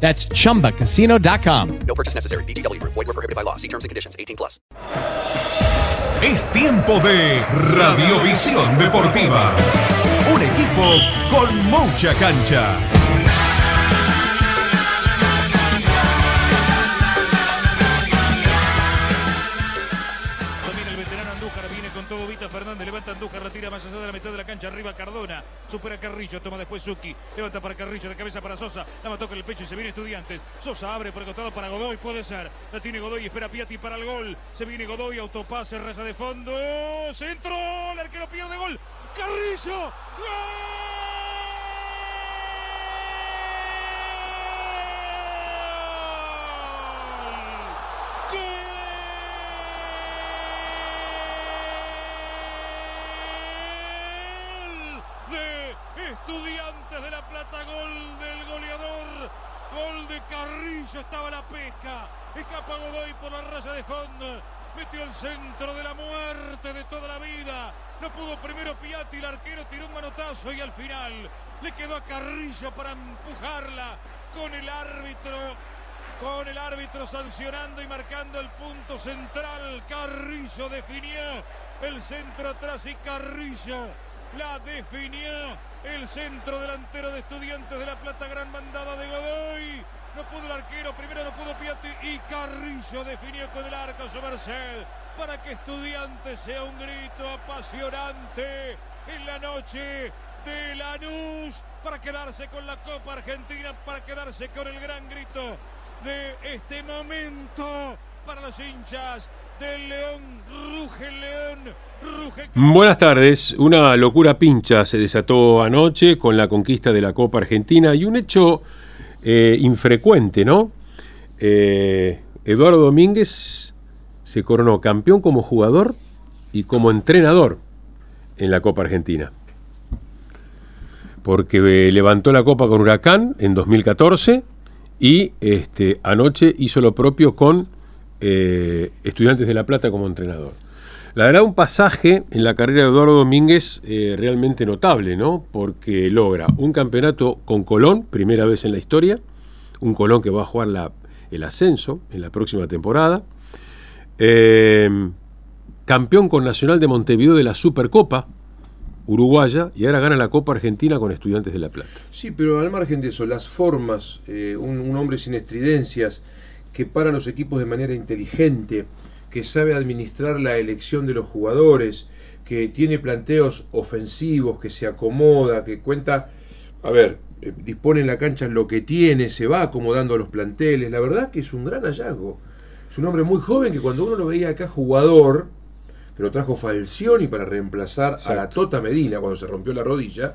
That's chumbacasino.com. No purchase necessary. BGW. Void were prohibited by law. See terms and conditions. 18 plus. Es tiempo de Radiovisión Deportiva. Un equipo con mucha cancha. Andújar, la tira más allá de la mitad de la cancha, arriba Cardona, supera Carrillo, toma después Zucchi, levanta para Carrillo, de cabeza para Sosa, la mató con el pecho y se viene Estudiantes, Sosa abre por el costado para Godoy, puede ser, la tiene Godoy, espera Piatti para el gol, se viene Godoy, autopase, raya de fondo, centro, el arquero pierde gol, Carrillo, de Estudiantes de La Plata, gol del goleador, gol de Carrillo, estaba la pesca, escapa Godoy por la raya de fondo, metió el centro de la muerte de toda la vida, no pudo primero Piatti, el arquero tiró un manotazo y al final le quedó a Carrillo para empujarla con el árbitro. Con el árbitro sancionando y marcando el punto central, Carrillo definió el centro atrás y Carrillo la definió el centro delantero de Estudiantes de La Plata, gran mandada de Godoy. No pudo el arquero, primero no pudo Piatti y Carrillo definió con el arco a su merced para que Estudiantes sea un grito apasionante en la noche de Lanús para quedarse con la Copa Argentina, para quedarse con el gran grito de este momento para los hinchas del León. Ruge León, ruge Buenas tardes. Una locura pincha se desató anoche con la conquista de la Copa Argentina y un hecho eh, infrecuente, ¿no? Eh, Eduardo Domínguez se coronó campeón como jugador y como entrenador en la Copa Argentina. Porque eh, levantó la Copa con Huracán en 2014 y este, anoche hizo lo propio con Estudiantes de La Plata como entrenador. La verdad, un pasaje en la carrera de Eduardo Domínguez eh, realmente notable, ¿no? Porque logra un campeonato con Colón, primera vez en la historia, un Colón que va a jugar el ascenso en la próxima temporada, eh, campeón con Nacional de Montevideo de la Supercopa uruguaya y ahora gana la Copa Argentina con Estudiantes de La Plata. Sí, pero al margen de eso, las formas, eh, un hombre sin estridencias, que para los equipos de manera inteligente, que sabe administrar la elección de los jugadores, que tiene planteos ofensivos, que se acomoda, que cuenta, a ver, eh, dispone en la cancha lo que tiene, se va acomodando a los planteles. La verdad que es un gran hallazgo. Es un hombre muy joven que cuando uno lo veía acá jugador, que lo trajo Falcioni para reemplazar a la Tota Medina cuando se rompió la rodilla,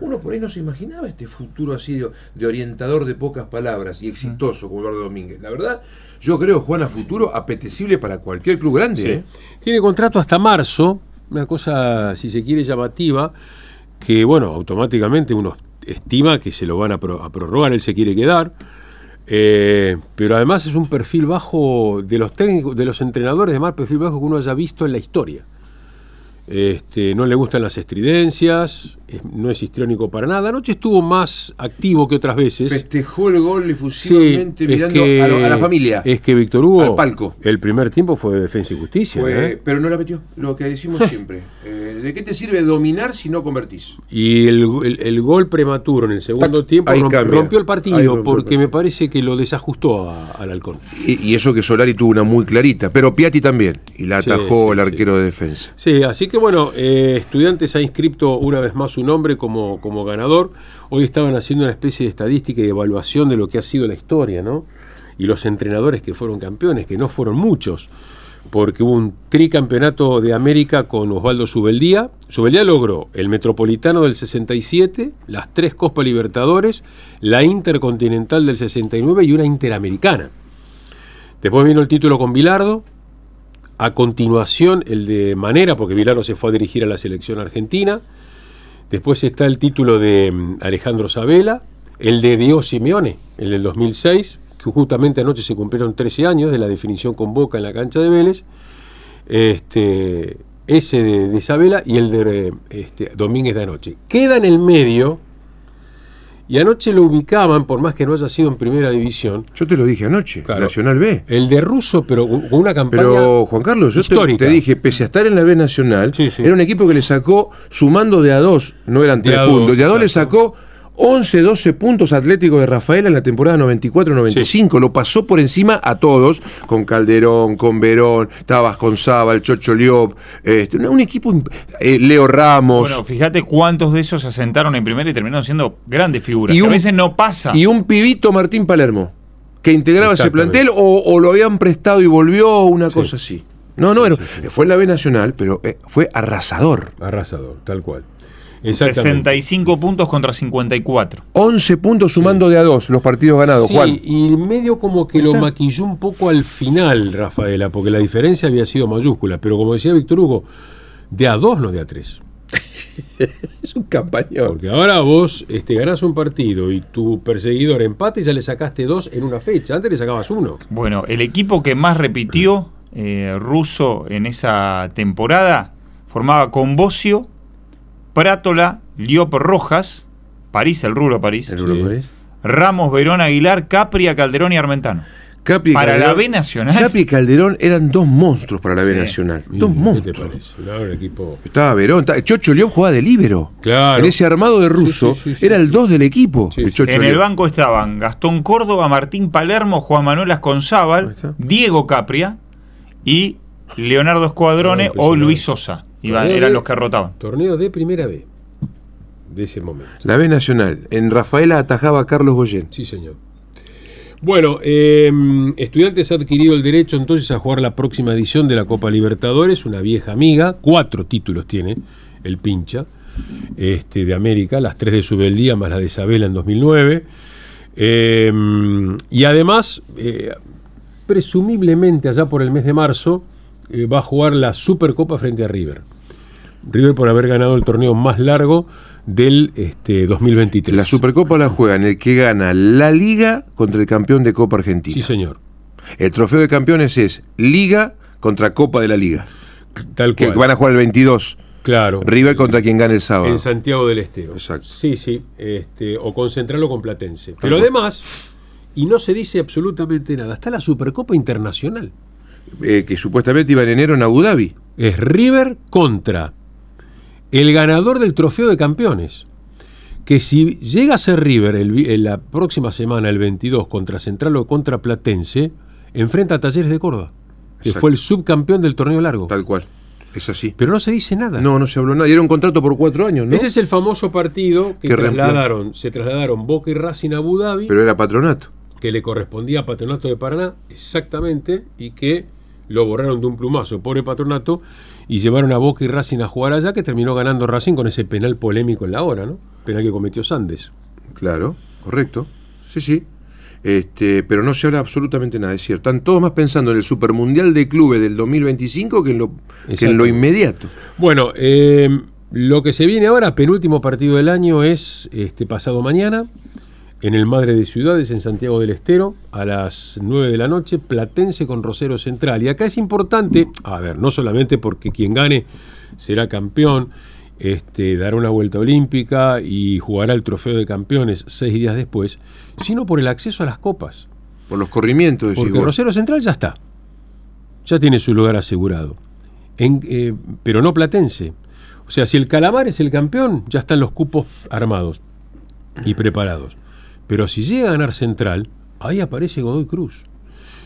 uno por ahí no se imaginaba este futuro así de, de orientador de pocas palabras y exitoso como Eduardo Domínguez. La verdad, yo creo, Juan, a futuro apetecible para cualquier club grande. Sí. ¿eh? Tiene contrato hasta marzo, una cosa, si se quiere, llamativa, que bueno, automáticamente uno estima que se lo van a, pro- a prorrogar, él se quiere quedar. Eh, pero además es un perfil bajo de los técnicos, de los entrenadores de más perfil bajo que uno haya visto en la historia. Este, no le gustan las estridencias, es- no es histriónico para nada. Anoche estuvo más activo que otras veces. Festejó el gol Sí, efusivamente es mirando que- a, lo- a la familia. Es que Víctor Hugo, Al palco. el primer tiempo fue de defensa y justicia. Fue- ¿eh? Pero no la metió, lo que decimos siempre. Eh, ¿De qué te sirve dominar si no convertís? Y el, el- el gol prematuro en el segundo Tac, tiempo rompió el partido rompió el porque partido. me parece que lo desajustó a- al halcón. Y, y eso que Solari tuvo una muy clarita, pero Piatti también, y la Sí, atajó sí, el sí. arquero de defensa. Sí, así que bueno, eh, Estudiantes ha inscrito una vez más su nombre como, como ganador. Hoy estaban haciendo una especie de estadística y de evaluación de lo que ha sido la historia, ¿no? Y los entrenadores que fueron campeones, que no fueron muchos, porque hubo un tricampeonato de América con Osvaldo Subeldía. Subeldía logró el Metropolitano del 67, las tres Copas Libertadores, la Intercontinental del 69 y una Interamericana. Después vino el título con Bilardo, a continuación, el de Manera, porque Vilaro se fue a dirigir a la selección argentina. Después está el título de mm, Alejandro Sabela, el de Diego Simeone, el del 2006, que justamente anoche se cumplieron 13 años de la definición con Boca en la cancha de Vélez. Este, ese de, de y el de este, Domínguez de anoche. Queda en el medio, y anoche lo ubicaban, por más que no haya sido en primera división, Yo te lo dije anoche, Claro. Nacional B. el de Russo, pero con una campaña. Pero Juan Carlos, yo te, histórica. te dije, pese a estar en la B Nacional, Sí, sí. era un equipo que le sacó, sumando de a dos, no eran De tres a dos, puntos, de a dos le sacó 11, 12 puntos Atlético de Rafaela en la temporada 94-95. Lo pasó por encima a todos, con Calderón, con Verón, Tabas con el Chocho Liop, este, un, un equipo, eh, Leo Ramos. Bueno, fíjate cuántos de esos se asentaron en primera y terminaron siendo grandes figuras. Y que un- a veces no pasa. Y un pibito Martín Palermo, que integraba ese plantel o, o lo habían prestado y volvió, una cosa así. No, no, era- fue en la B Nacional, pero eh, fue arrasador. Arrasador, tal cual. Exactamente. 65 puntos contra 54. 11 puntos sumando de a dos los partidos ganados, Sí, Juan. y medio como que lo maquilló un poco al final, Rafaela, porque la diferencia había sido mayúscula, pero como decía Víctor Hugo, de a dos, no de a tres. Es un campañón. Porque ahora vos este, ganás un partido y tu perseguidor empate y ya le sacaste dos en una fecha. Antes le sacabas uno. Bueno, el equipo que más repitió eh, ruso en esa temporada formaba con Bocio, Prátola, Liop Rojas, París, el rubro París, El Rulo Sí. Pérez. Ramos, Verón, Aguilar, Capria, Calderón y Armentano. Capi y Para la B Nacional. Capi y Calderón eran dos monstruos para la B Sí. Nacional. Dos ¿Qué te monstruos. parece? No, equipo. Estaba Verón, estaba- Chocho León jugaba de líbero. Claro. En ese armado de ruso, Sí, sí, sí, era el 2 del equipo. Sí, el sí. Chocho En el banco estaban Gastón Córdoba, Martín Palermo, Juan Manuel Asconzábal. Diego Capria y Leonardo Escuadrone o. Luis Sosa. Iban- eran de- los que rotaban. Torneo de primera B. De ese momento. La B Nacional. En Rafaela atajaba a Carlos Goyen. Sí, señor. Bueno, eh, Estudiantes ha adquirido el derecho entonces a jugar la próxima edición de la Copa Libertadores, una vieja amiga, cuatro títulos tiene el pincha este, de América, las tres de Subeldía más la de Isabela en 2009. Eh, y además, eh, presumiblemente allá por el mes de marzo, eh, va a jugar la Supercopa frente a River. River por haber ganado el torneo más largo del este, 2023. La Supercopa la juegan el que gana la Liga contra el campeón de Copa Argentina. Sí, señor. El trofeo de campeones es Liga contra Copa de la Liga. Tal Que cual. van a jugar el 22. Claro. River contra quien gane el sábado. En Santiago del Estero. Exacto. Sí, sí. Este, o con Central o con Platense. Pero además, y no se dice absolutamente nada, está la Supercopa Internacional. Eh, que supuestamente iba en enero en Abu Dhabi. Es River contra el ganador del trofeo de campeones. Que si llega a ser River el en la próxima semana, el 22, contra Central o contra Platense, enfrenta a Talleres de Córdoba, que Exacto. fue el subcampeón del torneo largo. Tal cual. Es así. Pero no se dice nada. No, no se habló nada. Y era un contrato por cuatro años, ¿no? Ese es el famoso partido que, Que trasladaron, se trasladaron Boca y Racing a Abu Dhabi, Pero era patronato. que le correspondía a Patronato de Paraná, exactamente, y que lo borraron de un plumazo, pobre Patronato, y llevaron a Boca y Racing a jugar allá, que terminó ganando Racing con ese penal polémico en la hora, ¿no? Penal que cometió Sandes. Claro, correcto. Sí, sí. Este, pero no se habla absolutamente nada, es cierto. Están todos más pensando en el Supermundial de Clubes del 2025 que en lo, que en lo inmediato. Bueno, eh, lo que se viene ahora, penúltimo partido del año, es este pasado mañana, en el Madre de Ciudades, en Santiago del Estero, a las 9 de la noche, Platense con Rosero Central. Y acá es importante, a ver, no solamente porque quien gane será campeón, este, dará una vuelta olímpica y jugará el trofeo de campeones seis días después, sino por el acceso a las copas. Por los corrimientos, decís Porque. Rosero Central ya está. Ya tiene su lugar asegurado. En- eh, pero no Platense. O sea, si el Calamar es el campeón, ya están los cupos armados y preparados. Pero si llega a ganar Central, ahí aparece Godoy Cruz.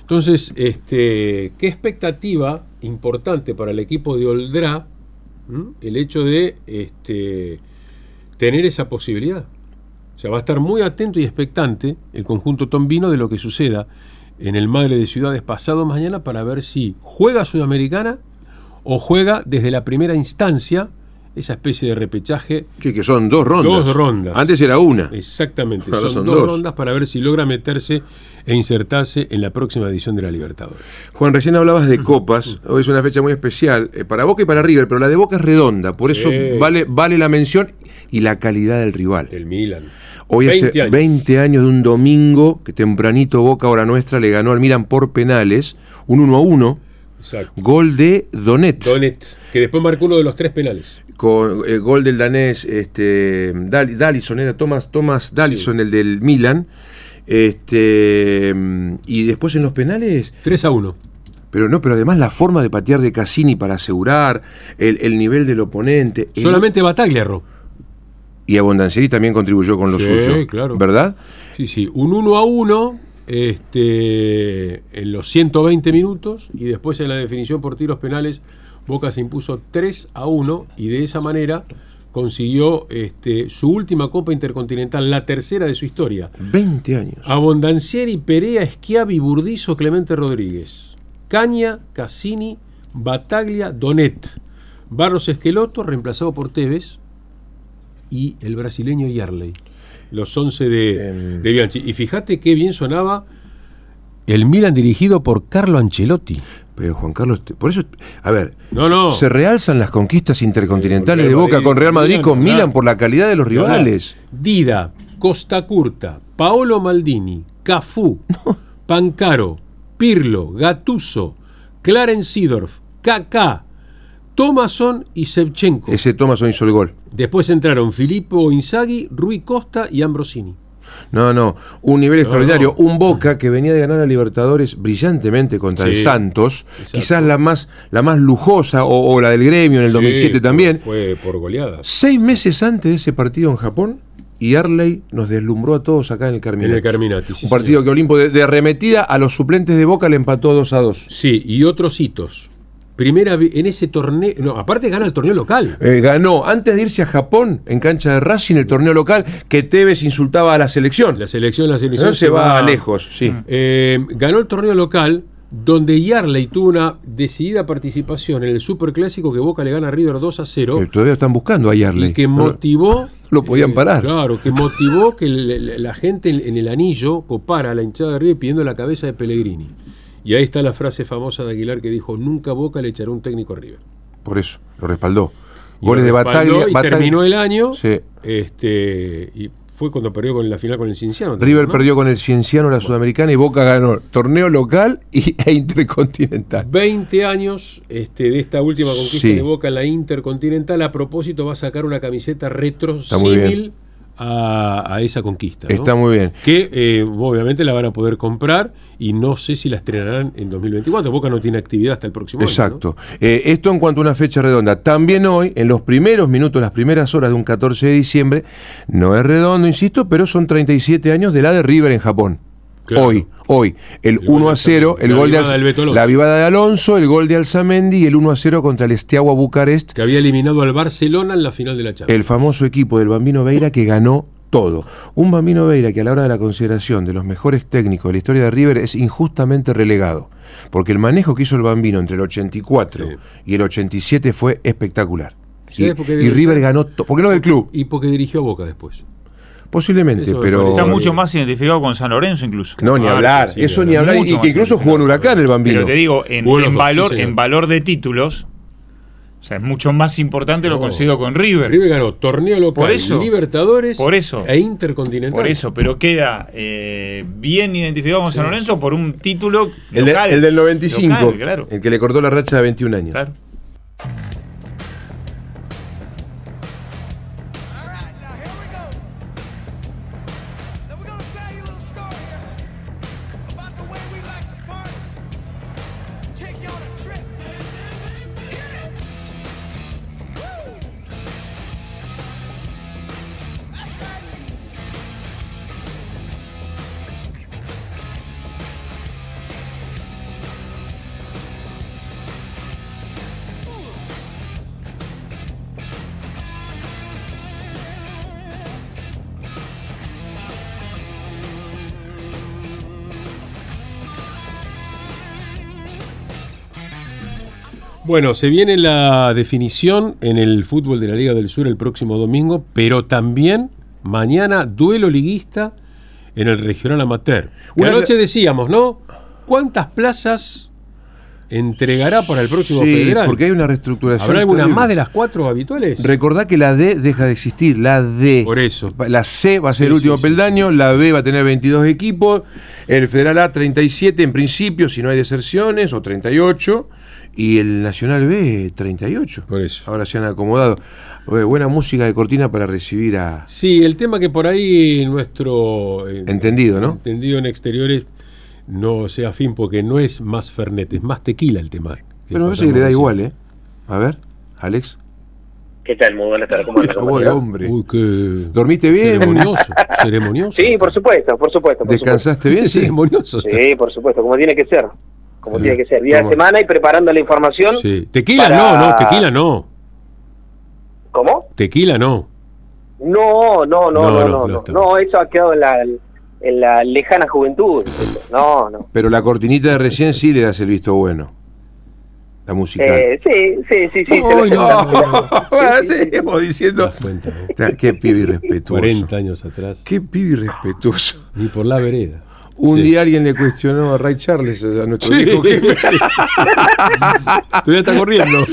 Entonces, este, ¿qué expectativa importante para el equipo de Oldrá ¿m? el hecho de este, tener esa posibilidad? O sea, va a estar muy atento y expectante el conjunto tombino de lo que suceda en el Madre de Ciudades pasado mañana para ver si juega Sudamericana o juega desde la primera instancia esa especie de repechaje. Sí, que son dos rondas. Dos rondas. Antes era una. Exactamente, Ahora son, son dos, dos. rondas para ver si logra meterse e insertarse en la próxima edición de la Libertadores. Juan, recién hablabas de copas. Hoy es una fecha muy especial eh, para Boca y para River, pero la de Boca es redonda. Por Sí. eso vale, vale la mención y la calidad del rival. El Milan. Hoy 20 hace años. 20 años de un domingo que tempranito Boca, hora nuestra, le ganó al Milan por penales, un 1 a 1, Exacto. gol de Donet, Donet, que después marcó uno de los tres penales. con el gol del danés este, Dal- Dallison, era Thomas, Thomas Dallison, el del Milan. Este, y después en los penales 3 a 1. Pero no, pero además la forma de patear de Cassini para asegurar el, el nivel del oponente. el- Solamente Bataglia erró. y Abondancieri también contribuyó con lo Sí, suyo. claro. ¿Verdad? Sí, sí, un 1 a 1 este, en los 120 minutos y después en la definición por tiros penales Boca se impuso 3 a 1 y de esa manera consiguió este, su última Copa Intercontinental, la tercera de su historia. 20 años. Abondancieri, Perea, Schiavi, Burdizo, Clemente Rodríguez. Caña, Cassini, Bataglia, Donet. Barros Esqueloto, reemplazado por Tevez. Y el brasileño Yarley. Los 11 de, Em. de Bianchi. Y fíjate qué bien sonaba el Milan dirigido por Carlo Ancelotti. Pero Juan Carlos, por eso, a ver, No, no. se realzan las conquistas intercontinentales Eh, de Boca Madrid, con Real Madrid, con Milan. Milan por la calidad de los rivales. Dida, Costa Curta, Paolo Maldini, Cafú, Pancaro, Pirlo, Gatuso, Clarence Seedorf, Kaká, Thomason y Shevchenko. Ese Thomason hizo el gol. Después entraron Filippo Inzaghi, Rui Costa y Ambrosini. No, no, un nivel No, extraordinario. no. Un Boca que venía de ganar a Libertadores brillantemente contra el Santos, exacto. quizás la más, la más lujosa o, o la del gremio en el 2007 Sí, también. Fue por goleadas. Seis meses antes de ese partido en Japón, y Arley nos deslumbró a todos acá en el Carminati. En el Carminati, sí, Un partido señor. que Olimpo de, de arremetida a los suplentes de Boca le empató 2 a 2. Sí, y otros hitos. Primera en ese torneo. No, aparte gana el torneo local. Eh, ganó antes de irse a Japón en cancha de Racing el torneo local que Tevez insultaba a la selección. La selección, la selección. No se va lejos, sí. Eh, ganó el torneo local, donde Yarley tuvo una decidida participación en el Superclásico que Boca le gana a River 2 a 0. Eh, todavía están buscando a Yarley. y que No, motivó. lo podían parar. Claro, que motivó que la gente en, en el anillo copara a la hinchada de River pidiendo la cabeza de Pellegrini. Y ahí está la frase famosa de Aguilar que dijo: Nunca Boca le echará un técnico a River. Por eso, lo respaldó. Y Goles lo de Bataglia. Y Bataglia- terminó el año. Sí. Este, y fue cuando perdió con la final con el Cinciano. River ¿no? perdió con el Cienciano la Sudamericana y Boca ganó torneo local y, e intercontinental. 20 años este, de esta última conquista Sí. de Boca en la Intercontinental. A propósito, va a sacar una camiseta retro símil a, a esa conquista. ¿no? Está muy bien. Que eh, obviamente la van a poder comprar y no sé si la estrenarán en 2024. Boca no tiene actividad hasta el próximo año, ¿no? Exacto. Eh, esto en cuanto a una fecha redonda. También hoy, en los primeros minutos, las primeras horas de un 14 de diciembre, no es redondo, insisto, pero son 37 años de la de River en Japón. Claro. Hoy, hoy, el, El gol 1 a de 0, Alzamendi, el la gol de la vivada de Alonso, el gol de Alzamendi y el 1 a 0 contra el Esteagua Bucarest, Que había eliminado al Barcelona en la final de la Champions. el famoso equipo del Bambino Veira que ganó todo. Un Bambino Veira que a la hora de la consideración de los mejores técnicos de la historia de River es injustamente relegado, porque el manejo que hizo el Bambino entre el 84 Sí. y el 87 fue espectacular. Y, ¿Sabes por qué y debe River ganó, to- ¿por qué no del club? Y porque dirigió a Boca después. Posiblemente, Eso pero... Está mucho más identificado con San Lorenzo incluso. No, ni Claro, hablar, sí, eso ni hablar, y Mucho que incluso jugó en Huracán el Bambino. Pero te digo, en, Bueno, en sí, valor, en valor de títulos, O sea, es mucho más importante lo No. conseguido con River. River ganó torneo local, Por eso. Libertadores Por eso. e Intercontinental. Por eso, pero queda eh, bien identificado con San Lorenzo por un título El, de- local. el del 95, Local, claro. el que le cortó la racha de 21 años. claro. Bueno, se viene la definición en el fútbol de la Liga del Sur el próximo domingo, pero también mañana duelo liguista en el regional amateur. Una- anoche decíamos, ¿no? ¿Cuántas plazas entregará para el próximo Sí, federal? porque hay una reestructuración. ¿Habrá alguna más de las cuatro habituales? Recordá que la D deja de existir, la D. Por eso. La C va a ser Sí, el último sí. peldaño, la B va a tener 22 equipos, el Federal A 37 en principio, si no hay deserciones, o 38, y el Nacional B 38. Por eso. Ahora se han acomodado. Eh, buena música de cortina para recibir a... Sí, el tema que por ahí nuestro eh, Entendido, ¿no? entendido en exteriores no sea fin porque no es más Fernet, es más tequila el tema. Pero me parece que le da igual, ¿eh? A ver, Alex. ¿Qué tal? Muy buenas tardes. ¿Cómo compañero? hombre. Uy, qué ¿Dormiste bien? ceremonioso, ceremonioso. Sí, por supuesto, por supuesto. por ¿Descansaste bien? Sí. ceremonioso. Sí, por supuesto, como tiene que ser. Como tiene que ser. Día de semana y preparando la información. Sí. Tequila para- no, no, tequila no. ¿Cómo? Tequila no. No, no, no, No, no, no, no. eso ha quedado en la, en la lejana juventud. No, no. Pero la cortinita de recién sí le das el visto bueno. La musical. Eh, sí, sí, sí, sí. la- no. Seguimos Te diciendo. das cuenta, ¿no? O sea, Qué pibe irrespetuoso. 40 años atrás. Qué pibe irrespetuoso. Ni por la vereda. Un Sí. día alguien le cuestionó a Ray Charles, a nuestro Sí. viejo jefe. Todavía está corriendo.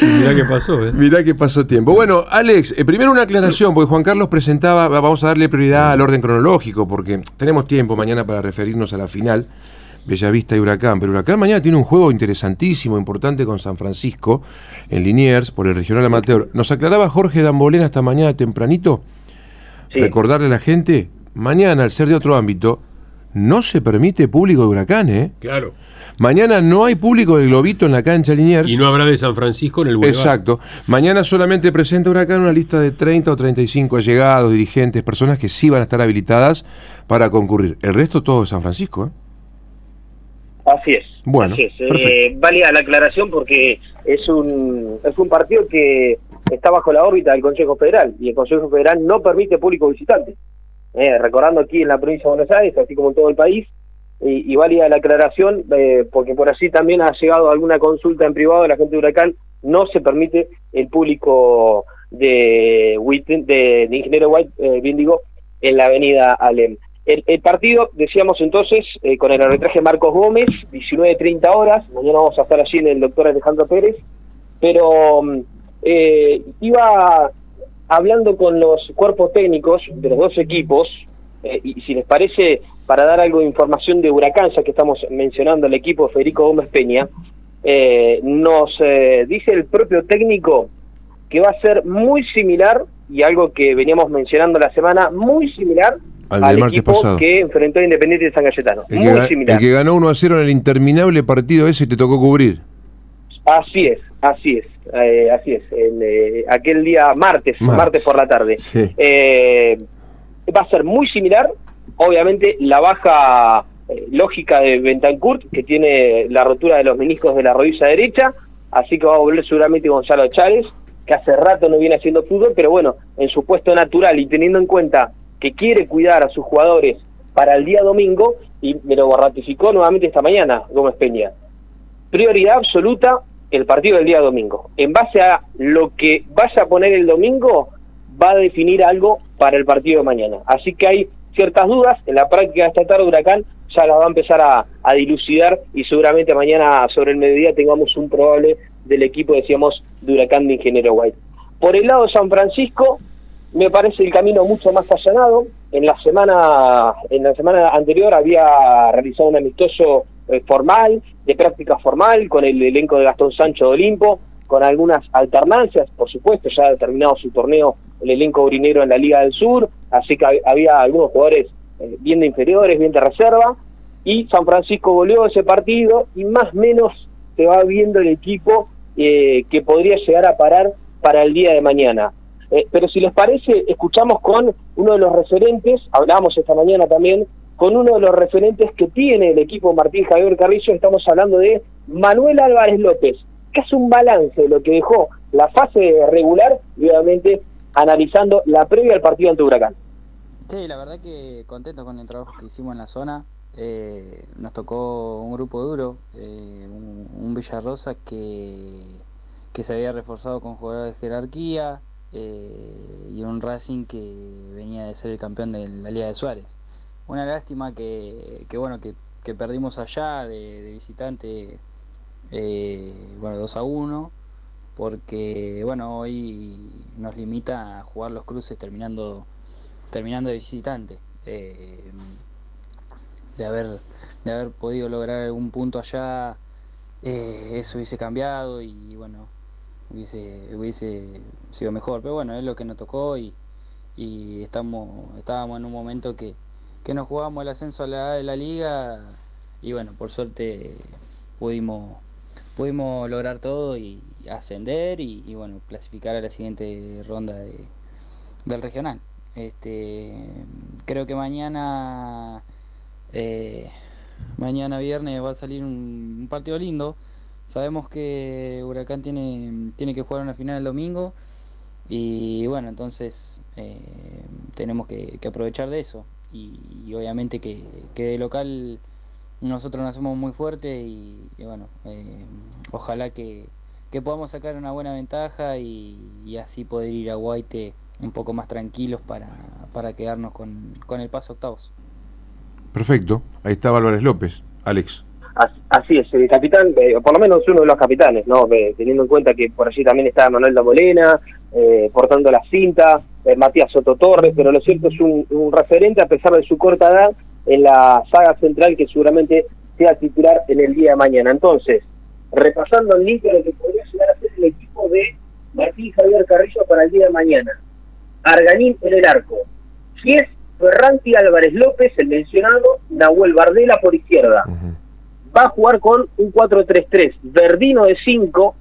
Y mirá qué pasó, ¿eh? Mirá que pasó tiempo. Bueno, Alex, eh, primero una aclaración, porque Juan Carlos presentaba, va- vamos a darle prioridad al orden cronológico, porque tenemos tiempo mañana para referirnos a la final, Bellavista y Huracán. Pero Huracán mañana tiene un juego interesantísimo, importante con San Francisco, en Liniers, por el regional amateur. Nos aclaraba Jorge Dambolena esta mañana tempranito, Sí. recordarle a la gente, mañana, al ser de otro ámbito, no se permite público de Huracán, ¿eh? Claro. Mañana no hay público de Globito en la cancha Liniers. Y no habrá de San Francisco en el Boulevard. Exacto. Mañana solamente presenta Huracán una lista de 30 o 35 allegados, dirigentes, personas que sí van a estar habilitadas para concurrir. El resto todo de San Francisco. ¿eh? Así es. Bueno, Así es. Eh, válida la aclaración porque es un, es un partido que está bajo la órbita del Consejo Federal y el Consejo Federal no permite público visitante. Eh, recordando aquí en la provincia de Buenos Aires, así como en todo el país, y, y válida la aclaración eh, porque por así también ha llegado alguna consulta en privado de la gente de Huracán, no se permite el público de, de, de Ingeniero White, eh, bien digo, en la avenida Alem. El, el partido, decíamos entonces, eh, con el arbitraje Marcos Gómez, 19.30 horas, mañana vamos a estar allí en el doctor Alejandro Pérez, pero mm, eh, iba hablando con los cuerpos técnicos de los dos equipos, eh, y si les parece, para dar algo de información de Huracán, ya que estamos mencionando el equipo de Federico Gómez Peña, eh, nos eh, dice el propio técnico que va a ser muy similar, y algo que veníamos mencionando la semana, muy similar Al al, equipo pasado. que enfrentó a Independiente de San Cayetano. El, muy que, similar. el que ganó 1 a 0 en el interminable partido ese te tocó cubrir. Así es, así es, eh, así es. En, eh, aquel día martes, Martes. martes, por la tarde. Sí. Eh, va a ser muy similar, obviamente la baja eh, lógica de Bentancurt, que tiene la rotura de los meniscos de la rodilla derecha, así que va a volver seguramente Gonzalo Chávez, que hace rato no viene haciendo fútbol, pero bueno, en su puesto natural y teniendo en cuenta que quiere cuidar a sus jugadores para el día domingo, y me lo ratificó nuevamente esta mañana Gómez Peña, prioridad absoluta el partido del día domingo. En base a lo que vaya a poner el domingo, va a definir algo para el partido de mañana. Así que hay ciertas dudas. En la práctica de esta tarde, Huracán ya las va a empezar a, dilucidar y seguramente mañana sobre el mediodía tengamos un probable del equipo, decíamos, de Huracán de Ingeniero White. Por el lado de San Francisco, me parece el camino mucho más allanado. En la semana, en la semana anterior había realizado un amistoso eh, formal, de práctica formal, con el elenco de Gastón Sancho de Olimpo, con algunas alternancias, por supuesto, ya ha terminado su torneo el elenco urinero en la Liga del Sur, así que hab- había algunos jugadores eh, bien de inferiores, bien de reserva, y San Francisco goleó ese partido y más o menos se va viendo el equipo eh, que podría llegar a parar para el día de mañana. Eh, pero si les parece, escuchamos con uno de los referentes, hablábamos esta mañana también, con uno de los referentes que tiene el equipo Martín Javier Carrillo, estamos hablando de Manuel Álvarez López, que hace un balance de lo que dejó la fase regular y obviamente analizando la previa al partido ante Huracán. Sí, la verdad que contento con el trabajo que hicimos en la zona. Eh, nos tocó un grupo duro, eh, un, Villarrosa que, que se había reforzado con jugadores de jerarquía eh, y un Racing que venía de ser el campeón de la Liga de Suárez. Una lástima que, que bueno que, que perdimos allá de, visitante, eh, bueno 2 a 1 porque bueno hoy nos limita a jugar los cruces terminando terminando de visitante Eh, de haber de haber podido lograr algún punto allá eh, eso hubiese cambiado y bueno hubiese hubiese sido mejor pero bueno es lo que nos tocó y, y estamos estábamos en un momento que, que nos jugábamos el ascenso a la de la liga y bueno por suerte pudimos pudimos lograr todo y ascender y, bueno clasificar a la siguiente ronda de, del regional. Este creo que mañana eh, mañana viernes va a salir un, partido lindo. Sabemos que Huracán tiene tiene que jugar una final el domingo y bueno entonces eh, tenemos que aprovechar de eso y, y obviamente que, que de local nosotros nacemos muy fuerte y, y bueno, eh, ojalá que, que podamos sacar una buena ventaja y, y así poder ir a Guaite un poco más tranquilos para, para quedarnos con, con el paso octavos. Perfecto. Ahí estaba Álvarez López. Alex. As- Así es, el capitán, eh, por lo menos uno de los capitanes, ¿no? Eh, teniendo en cuenta que por allí también está Manuel Damolena, eh, portando la cinta, eh, Matías Soto Torres, pero lo cierto es un, un referente a pesar de su corta edad en la saga central que seguramente sea titular en el día de mañana. Entonces, repasando en limpio lo que podría llegar a ser el equipo de Martín Javier Carrillo para el día de mañana. Arganín en el arco. Gies, Ferranti, Álvarez López, el mencionado, Nahuel Bardela por izquierda. Va a jugar con un 4-3-3. Verdino de 5,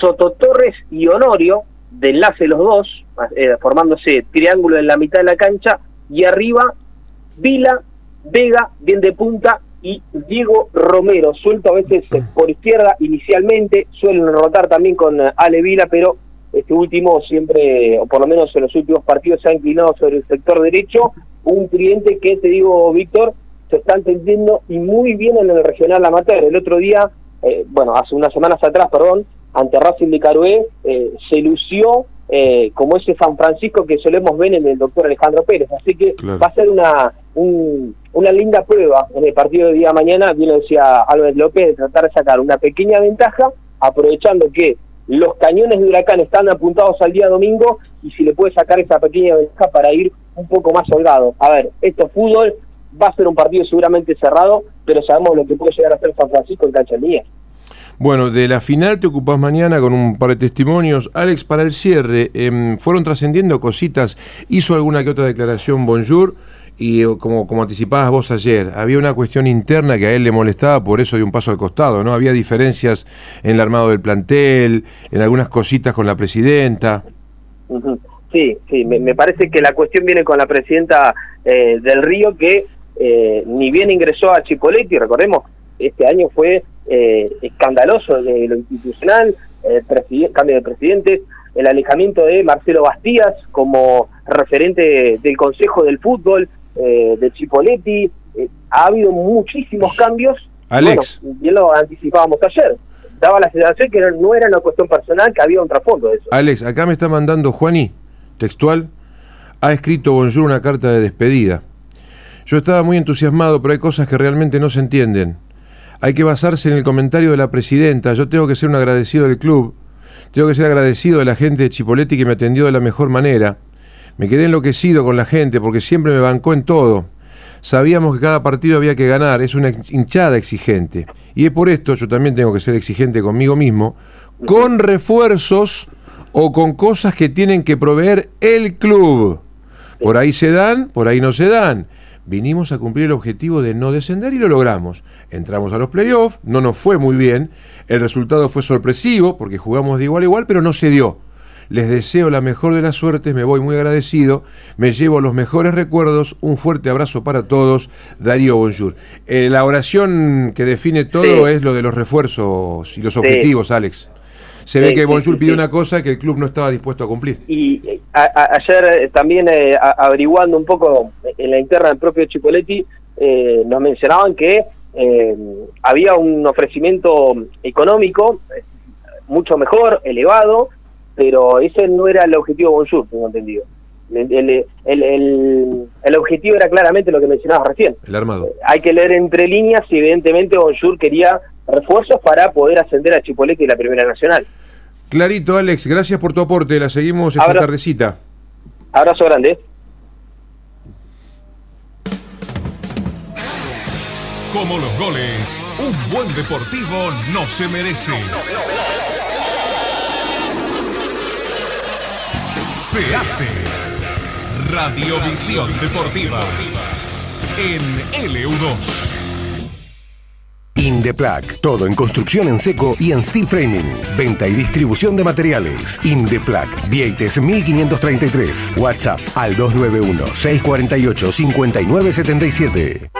Soto Torres y Honorio, de enlace los dos, eh, formándose triángulo en la mitad de la cancha, y arriba Vila, Vega, bien de punta, y Diego Romero, suelto a veces por izquierda inicialmente, suelen rotar también con eh, Ale Vila, pero este último siempre, o por lo menos en los últimos partidos, se ha inclinado sobre el sector derecho, un cliente que, te digo, Víctor, se está entendiendo y muy bien en el regional amateur. El otro día, eh, bueno, hace unas semanas atrás, perdón, ante Racing de Carué, eh, se lució eh, como ese San Francisco que solemos ver en el doctor Alejandro Pérez. Así que Claro. va a ser una, un- una linda prueba en el partido de día de mañana, bien lo decía Álvarez López, de tratar de sacar una pequeña ventaja, aprovechando que los cañones de Huracán están apuntados al día domingo y si le puede sacar esa pequeña ventaja para ir un poco más holgado. A ver, esto es fútbol, va a ser un partido seguramente cerrado, pero sabemos lo que puede llegar a ser San Francisco en cancha mía. Bueno, de la final te ocupás mañana con un par de testimonios. Alex, para el cierre, em, fueron trascendiendo cositas. Hizo alguna que otra declaración Bonjour y eh, como, como anticipabas vos ayer, había una cuestión interna que a él le molestaba, por eso dio un paso al costado, ¿no? Había diferencias en el armado del plantel, en algunas cositas con la presidenta. Sí, sí, me, me parece que la cuestión viene con la presidenta eh, del Río que eh, ni bien ingresó a Chipoletti, recordemos, este año fue eh, escandaloso de lo institucional, eh, cambio de presidente, el alejamiento de Marcelo Bastías como referente del Consejo del Fútbol eh, de Chipoletti, eh, ha habido muchísimos cambios. Alex. Bueno, bien lo anticipábamos ayer. Daba la sensación que no, no era una cuestión personal, que había un trasfondo de eso. Alex, acá me está mandando Juani, textual, ha escrito Bonjour una carta de despedida. Yo estaba muy entusiasmado, pero hay cosas que realmente no se entienden. Hay que basarse en el comentario de la presidenta. Yo tengo que ser un agradecido del club, tengo que ser agradecido de la gente de Chipoletti que me atendió de la mejor manera. Me quedé enloquecido con la gente porque siempre me bancó en todo. Sabíamos que cada partido había que ganar, es una hinchada exigente. Y es por esto, yo también tengo que ser exigente conmigo mismo, con refuerzos o con cosas que tienen que proveer el club. Por ahí se dan, por ahí no se dan. Vinimos a cumplir el objetivo de no descender y lo logramos. Entramos a los playoffs, no nos fue muy bien, el resultado fue sorpresivo porque jugamos de igual a igual, pero no se dio. Les deseo la mejor de las suertes, me voy muy agradecido, me llevo los mejores recuerdos, un fuerte abrazo para todos, Darío Bonjour. Eh, la oración que define todo Sí. es lo de los refuerzos y los Sí. objetivos, Alex. Se ve Sí, que Bonjour pidió una cosa que el club no estaba dispuesto a cumplir. Y eh, a- a- ayer eh, también eh, a- averiguando un poco en la interna del propio Chipoletti, eh, nos mencionaban que eh, había un ofrecimiento económico eh, mucho mejor, elevado, pero ese no era el objetivo de Bonjour, tengo entendido. El, el- el- el- objetivo era claramente lo que mencionabas recién. El armado. Hay que leer entre líneas y evidentemente Bonjour quería refuerzos para poder ascender a Chipoletti en la Primera Nacional. Clarito, Alex, gracias por tu aporte. La seguimos esta Abra- tardecita. Abrazo grande. Como los goles, un buen deportivo no se merece. Se hace Radiovisión Deportiva en LU2. Indeplac, todo en construcción en seco y en steel framing. Venta y distribución de materiales. Indeplac, Vieites 1533. WhatsApp al 291-648-5977.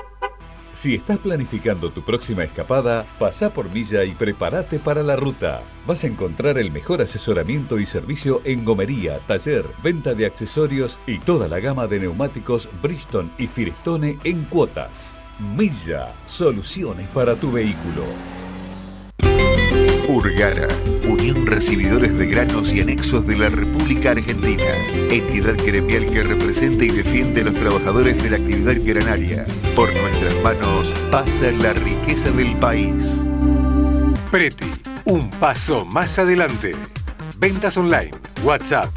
Si estás planificando tu próxima escapada, pasa por Villa y prepárate para la ruta. Vas a encontrar el mejor asesoramiento y servicio en gomería, taller, venta de accesorios y toda la gama de neumáticos Bridgestone y Firestone en cuotas. Milla, soluciones para tu vehículo. Urgara, Unión Recibidores de Granos y Anexos de la República Argentina, entidad gremial que representa y defiende a los trabajadores de la actividad granaria. Por nuestras manos pasa la riqueza del país. Preti, un paso más adelante. Ventas online. WhatsApp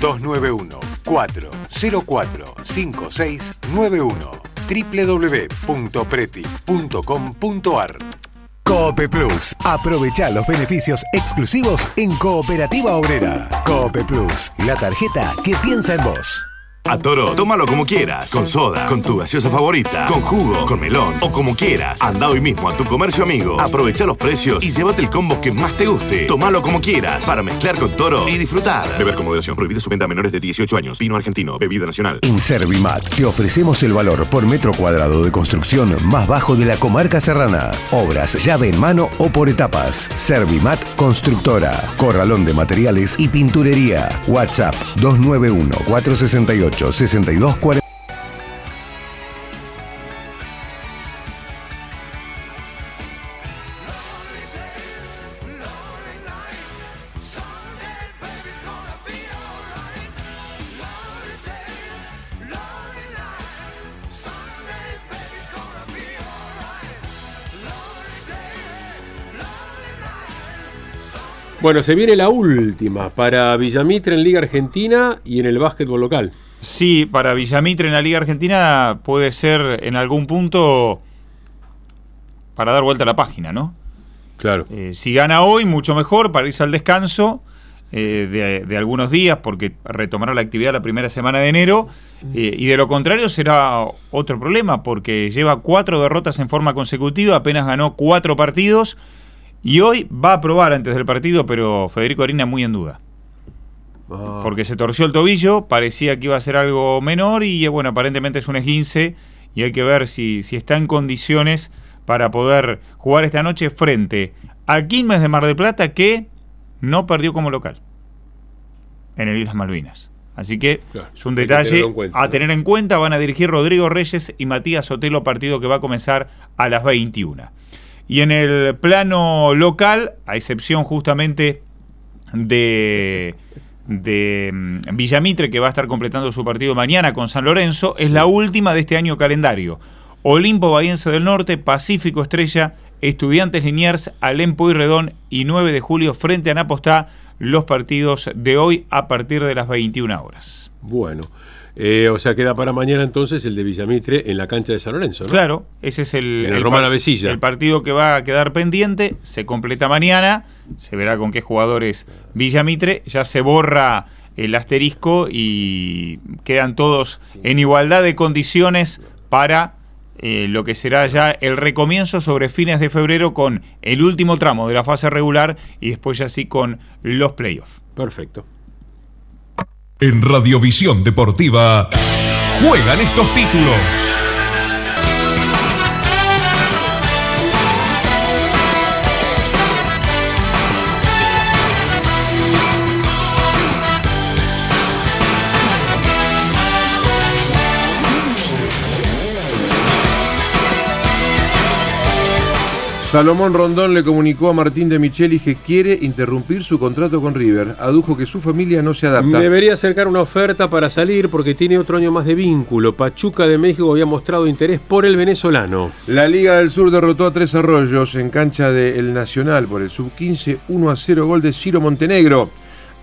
291-404-5691 www.preti.com.ar Coope Plus. Aprovecha los beneficios exclusivos en Cooperativa Obrera. Coope Plus, la tarjeta que piensa en vos. A Toro, tómalo como quieras, con soda, con tu gaseosa favorita, con jugo, con melón o como quieras. Anda hoy mismo a tu comercio amigo, aprovecha los precios y llévate el combo que más te guste. Tómalo como quieras, para mezclar con Toro y disfrutar. Beber con moderación, prohibida su venta a menores de 18 años. Vino argentino, bebida nacional. En Servimat te ofrecemos el valor por metro cuadrado de construcción más bajo de la comarca serrana. Obras llave en mano o por etapas. Servimat Constructora. Corralón de materiales y pinturería. WhatsApp 291 468 6240. Bueno, se viene la última para Villamitre en Liga Argentina y en el básquetbol local. Sí, para Villamitre en la Liga Argentina puede ser en algún punto para dar vuelta a la página, ¿no? Claro. Eh, si gana hoy, mucho mejor para irse al descanso eh, de, de algunos días, porque retomará la actividad la primera semana de enero. eh, y de lo contrario será otro problema, porque lleva cuatro derrotas en forma consecutiva, apenas ganó cuatro partidos. Y hoy va a probar antes del partido, pero Federico Arina muy en duda. Porque se torció el tobillo, parecía que iba a ser algo menor y eh, bueno, aparentemente es un esguince y hay que ver si, si está en condiciones para poder jugar esta noche frente a Quilmes de Mar del Plata que no perdió como local en el Islas Malvinas. Así que es un detalle cuenta, a tener en cuenta. Van a dirigir Rodrigo Reyes y Matías Sotelo, partido que va a comenzar a las 21. Y en el plano local, a excepción justamente de, de mm, Villamitre, que va a estar completando su partido mañana con San Lorenzo, es la última de este año calendario. Olimpo Bahiense del Norte, Pacífico Estrella Estudiantes Liniers, Alem Pueyrredón y 9 de julio frente a Napostá los partidos de hoy a partir de las 21 horas. Bueno, eh, o sea, queda para mañana entonces el de Villamitre en la cancha de San Lorenzo, ¿no? Claro, ese es el, En el par- Avesilla. el partido que va a quedar pendiente, se completa mañana, se verá con qué jugadores Villamitre, ya se borra el asterisco y quedan todos en igualdad de condiciones para eh, lo que será ya el recomienzo sobre fines de febrero con el último tramo de la fase regular y después ya sí con los playoffs. Perfecto. En Radiovisión Deportiva juegan estos títulos. Salomón Rondón le comunicó a Martín de Michelis que quiere interrumpir su contrato con River. Adujo que su familia no se adapta. Debería acercar una oferta para salir porque tiene otro año más de vínculo. Pachuca de México había mostrado interés por el venezolano. La Liga del Sur derrotó a Tres Arroyos en cancha del Nacional por el sub-15 1 a 0 gol de Ciro Montenegro.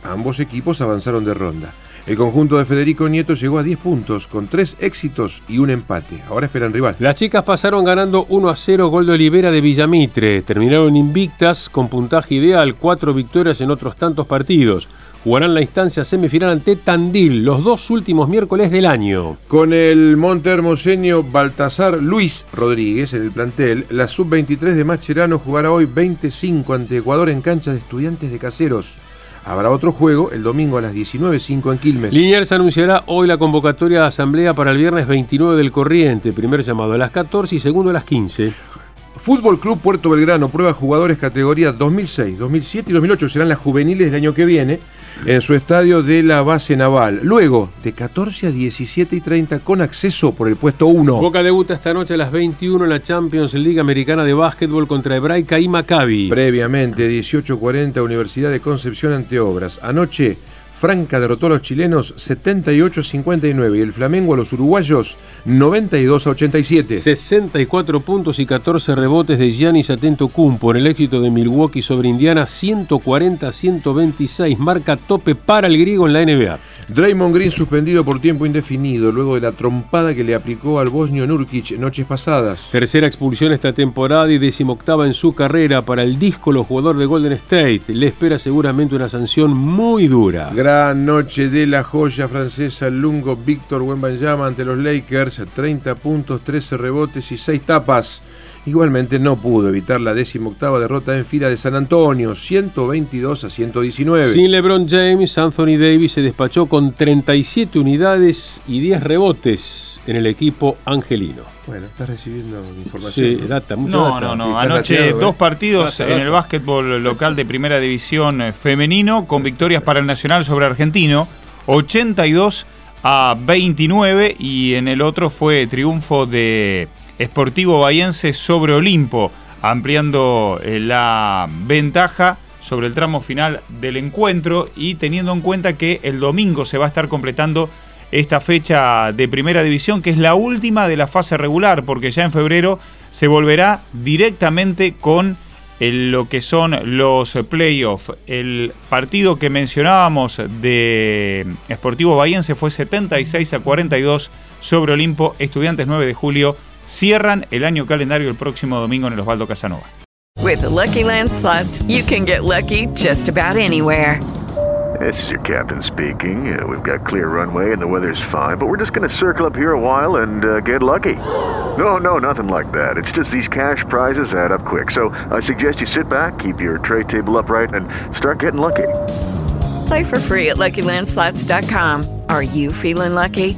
Ambos equipos avanzaron de ronda. El conjunto de Federico Nieto llegó a 10 puntos con 3 éxitos y un empate. Ahora esperan rival. Las chicas pasaron ganando 1 a 0 gol de Olivera de Villamitre. Terminaron invictas con puntaje ideal, cuatro victorias en otros tantos partidos. Jugarán la instancia semifinal ante Tandil los dos últimos miércoles del año. Con el monte hermoseño Baltasar Luis Rodríguez en el plantel, la sub-23 de Mascherano jugará hoy 25 ante Ecuador en cancha de estudiantes de caseros. Habrá otro juego el domingo a las 19.05 en Quilmes. Liniers anunciará hoy la convocatoria de asamblea para el viernes 29 del corriente. Primer llamado a las 14 y segundo a las 15. Fútbol Club Puerto Belgrano prueba jugadores categoría 2006, 2007 y 2008. Serán las juveniles del año que viene en su estadio de la base naval. Luego, de 14 a 17 y 30 con acceso por el puesto 1. Boca debuta esta noche a las 21 en la Champions League Americana de Básquetbol contra Hebraica y Maccabi. Previamente, 18.40 Universidad de Concepción ante Obras. Anoche, Franca derrotó a los chilenos 78-59 y el Flamengo a los uruguayos 92-87. 64 puntos y 14 rebotes de Giannis Atentocumpo en el éxito de Milwaukee sobre Indiana 140-126, marca tope para el griego en la NBA. Draymond Green suspendido por tiempo indefinido luego de la trompada que le aplicó al bosnio Nurkic noches pasadas. Tercera expulsión esta temporada y decimoctava en su carrera para el díscolo jugador de Golden State. Le espera seguramente una sanción muy dura. Gran noche de la joya francesa Lungo Víctor Wembanyama ante los Lakers, 30 puntos, 13 rebotes y 6 tapas. Igualmente no pudo evitar la decimoctava derrota en fila de San Antonio, 122 a 119. Sin LeBron James, Anthony Davis se despachó con 37 unidades y 10 rebotes en el equipo angelino. Bueno, estás recibiendo información. Sí, data, mucha No, data. no, no. Anoche ¿eh? dos partidos Data, en el básquetbol local de primera división eh, femenino con victorias para el Nacional sobre Argentino, 82 a 29 y en el otro fue triunfo de Sportivo Bahiense sobre Olimpo, ampliando eh, la ventaja sobre el tramo final del encuentro y teniendo en cuenta que el domingo se va a estar completando esta fecha de primera división, que es la última de la fase regular, porque ya en febrero se volverá directamente con el- lo que son los playoffs. El partido que mencionábamos de Sportivo Bahiense fue 76 a 42 sobre Olimpo. Estudiantes 9 de julio cierran el año calendario el próximo domingo en el Osvaldo Casanova. With the Lucky Land slots, you can get lucky just about anywhere. This is your captain speaking. Uh, we've got clear runway and the weather's fine, but we're just going to circle up here a while and uh, get lucky. No, no, nothing like that. It's just these cash prizes add up quick. So I suggest you sit back, keep your tray table upright, and start getting lucky. Play for free at LuckyLandSlots.com. Are you feeling lucky?